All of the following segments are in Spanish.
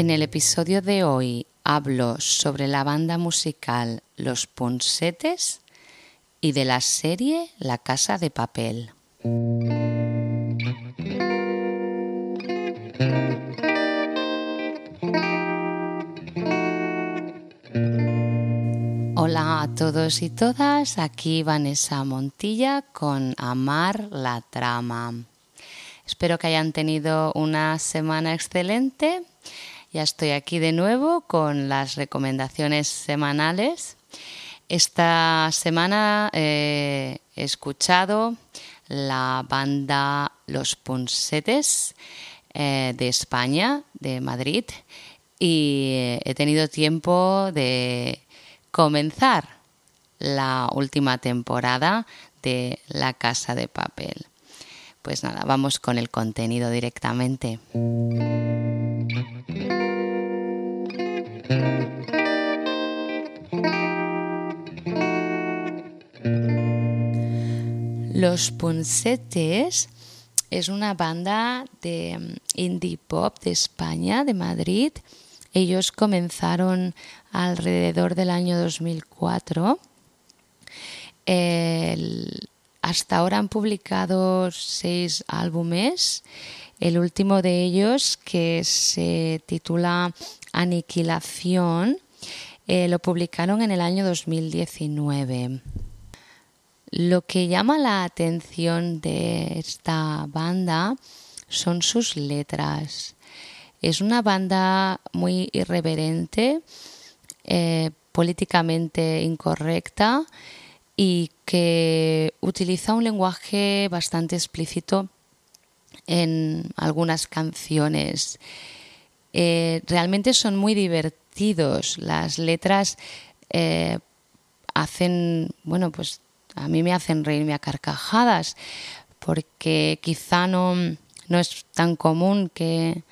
En el episodio de hoy hablo sobre la banda musical Los Ponsetes y de la serie La Casa de Papel. Hola a todos y todas, aquí Vanessa Montilla con Amar la Trama. Espero que hayan tenido una semana excelente. Ya estoy aquí de nuevo con las recomendaciones semanales. Esta semana eh, he escuchado la banda Los Ponsetes eh, de España, de Madrid, y he tenido tiempo de comenzar la última temporada de La Casa de Papel. Pues nada, vamos con el contenido directamente. Los Punsetes es una banda de mm, indie pop de España, de Madrid. Ellos comenzaron alrededor del año 2004. hasta ahora han publicado seis álbumes. El último de ellos, que se titula Aniquilación, eh, lo publicaron en el año 2019. Lo que llama la atención de esta banda son sus letras. Es una banda muy irreverente, eh, políticamente incorrecta y que utiliza un lenguaje bastante explícito en algunas canciones. Eh, realmente son muy divertidos. Las letras eh, hacen, bueno, pues a mí me hacen reírme a carcajadas, porque quizá no, no es tan común que,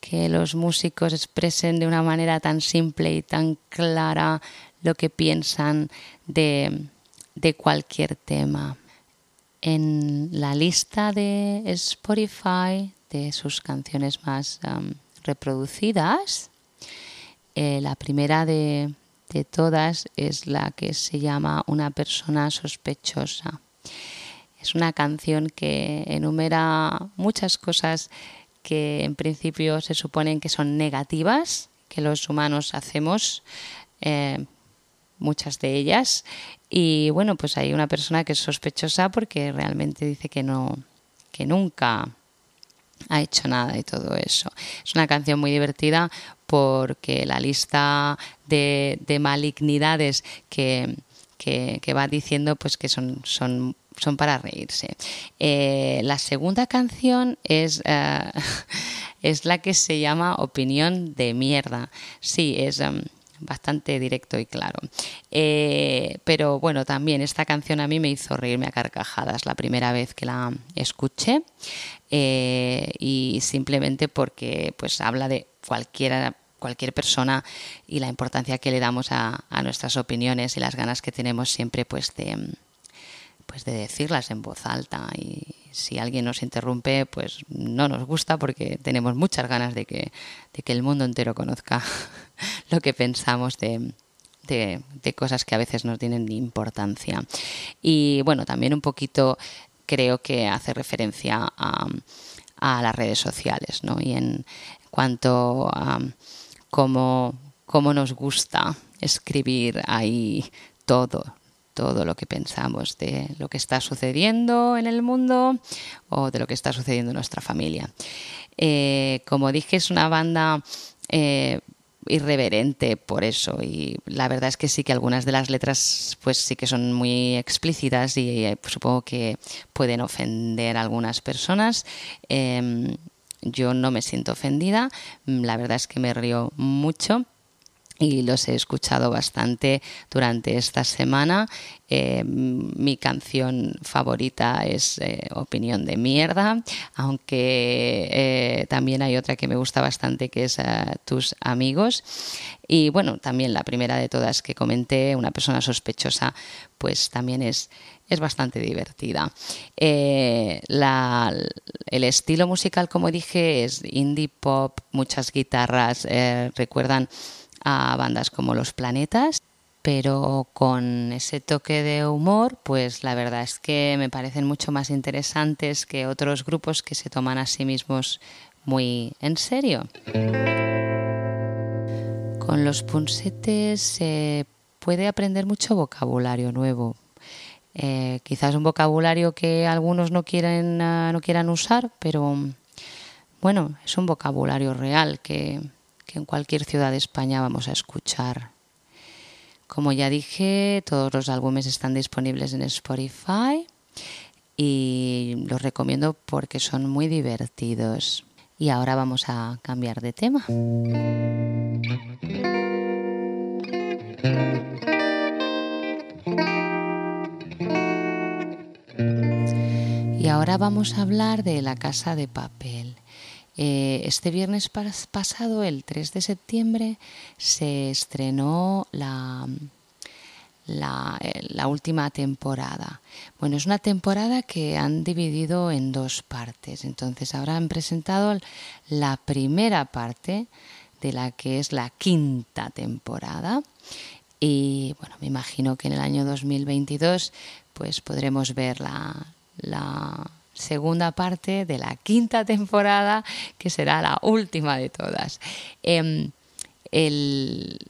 que los músicos expresen de una manera tan simple y tan clara lo que piensan de, de cualquier tema. En la lista de Spotify de sus canciones más reproducidas, eh, la primera de, todas es la que se llama Una persona sospechosa. Es una canción que enumera muchas cosas que en principio se suponen que son negativas, que los humanos hacemos, eh, muchas de ellas. Y bueno, pues hay una persona que es sospechosa porque realmente dice que no, que nunca ha hecho nada de todo eso. Es una canción muy divertida porque la lista de, malignidades que, va diciendo pues que son, son, son para reírse. Eh, la segunda canción es, eh, es la que se llama Opinión de mierda. Sí, es... Um, bastante directo y claro. Eh, pero bueno, también esta canción a mí me hizo reírme a carcajadas la primera vez que la escuché eh, y simplemente porque pues habla de cualquiera cualquier persona y la importancia que le damos a, nuestras opiniones y las ganas que tenemos siempre pues de pues de decirlas en voz alta y si alguien nos interrumpe pues no nos gusta porque tenemos muchas ganas de que, de que el mundo entero conozca lo que pensamos de, de, cosas que a veces no tienen importancia. Y bueno, también un poquito creo que hace referencia a, a las redes sociales, ¿no? Y en cuanto a cómo, cómo nos gusta escribir ahí todo, todo lo que pensamos de lo que está sucediendo en el mundo o de lo que está sucediendo en nuestra familia. Eh, como dije, es una banda eh, irreverente por eso. Y la verdad es que sí que algunas de las letras pues sí que son muy explícitas y eh, supongo que pueden ofender a algunas personas. Em, yo no me siento ofendida. La verdad es que me río mucho y los he escuchado bastante durante esta semana. Eh, mi canción favorita es eh, Opinión de Mierda, aunque eh, también hay otra que me gusta bastante que es Tus Amigos. Y bueno, también la primera de todas que comenté, Una persona sospechosa, pues también es, es bastante divertida. el estilo musical, como dije, es indie pop, muchas guitarras, recuerdan a bandas como Los Planetas, pero con ese toque de humor, pues la verdad es que me parecen mucho más interesantes que otros grupos que se toman a sí mismos muy en serio. Con los punsetes se puede aprender mucho vocabulario nuevo. Eh, quizás un vocabulario que algunos no quieren, ah, no quieran usar, pero bueno, es un vocabulario real que que en cualquier ciudad de España vamos a escuchar. Como ya dije, todos los álbumes están disponibles en Spotify y los recomiendo porque son muy divertidos. Y ahora vamos a cambiar de tema. Y ahora vamos a hablar de La Casa de Papel. Eh, este viernes pasado, el 3 de septiembre, se estrenó la, eh, la, última temporada. Bueno, es una temporada que han dividido en dos partes. Entonces, ahora han presentado la primera parte de la que es la quinta temporada. Y bueno, me imagino que en el año 2022 pues podremos ver la, la segunda parte de la quinta temporada, que será la última de todas. Em,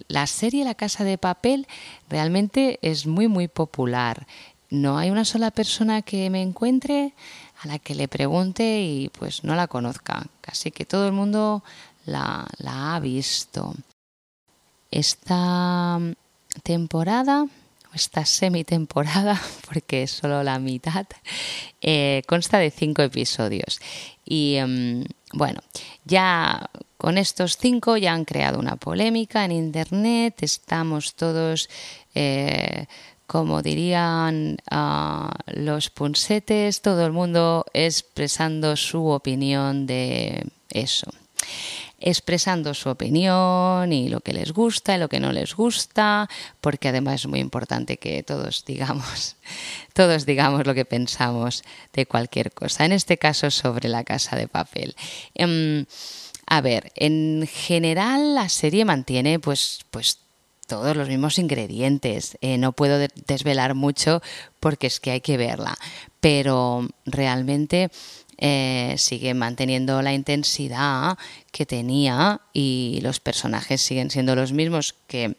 la serie La Casa de Papel realmente es muy, muy popular. No hay una sola persona que me encuentre a la que le pregunte y pues no la conozca. Casi que todo el mundo la ha visto. Esta temporada esta semitemporada, porque es solo la mitad, eh, consta de cinco episodios. Y em, bueno, ya con estos cinco ya han creado una polémica en Internet, estamos todos... Eh, como dirían ah, los punsetes, todo el mundo expresando su opinión de eso expresando su opinión y lo que les gusta y lo que no les gusta, porque además es muy importante que todos digamos, todos digamos lo que pensamos de cualquier cosa. En este caso sobre la casa de papel. Em, a ver, en general la serie mantiene pues, pues todos los mismos ingredientes. Eh, no puedo desvelar mucho porque es que hay que verla, pero realmente eh, sigue manteniendo la intensidad que tenía y los personajes siguen siendo los mismos que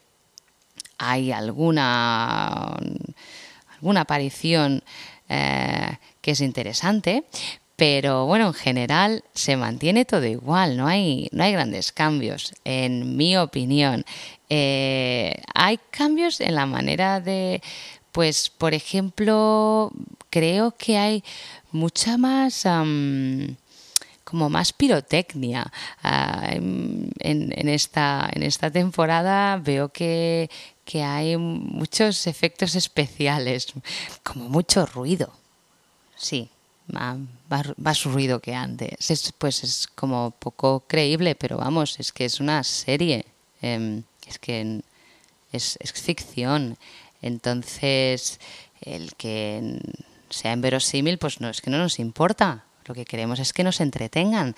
hay alguna alguna aparición eh, que es interesante pero bueno en general se mantiene todo igual no hay no hay grandes cambios en mi opinión. Eh, hay cambios en la manera de pues por ejemplo creo que hay mucha más como más pirotecnia. Ah, en, esta, en esta temporada veo que, hay muchos efectos especiales, como mucho ruido. Sí, más, más, ruido que antes. Es, pues es como poco creíble, pero vamos, es que es una serie. Em, es que es ficción. Entonces, el que sea inverosímil, pues no es que no nos importa. Lo que queremos es que nos entretengan.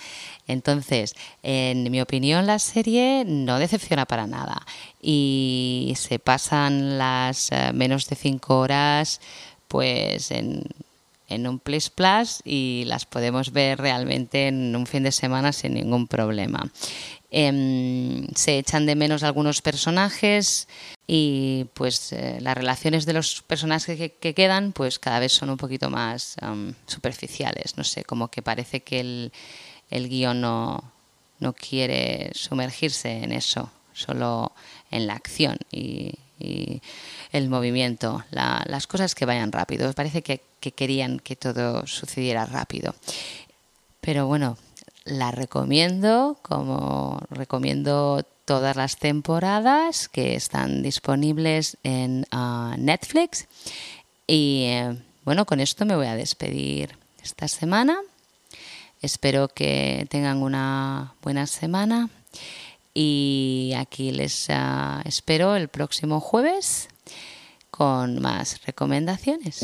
Entonces, en mi opinión, la serie no decepciona para nada. Y se pasan las eh, menos de cinco horas, pues en, en un Plus Plus y las podemos ver realmente en un fin de semana sin ningún problema. Em, se echan de menos algunos personajes y pues eh, las relaciones de los personajes que, quedan pues cada vez son un poquito más superficiales no sé como que parece que el, el guion no, no quiere sumergirse en eso solo en la acción y, el movimiento las cosas que vayan rápido parece que, que querían que todo sucediera rápido pero bueno la recomiendo, como recomiendo todas las temporadas que están disponibles en ah, Netflix. Y eh, bueno, con esto me voy a despedir esta semana. Espero que tengan una buena semana y aquí les ah, espero el próximo jueves con más recomendaciones.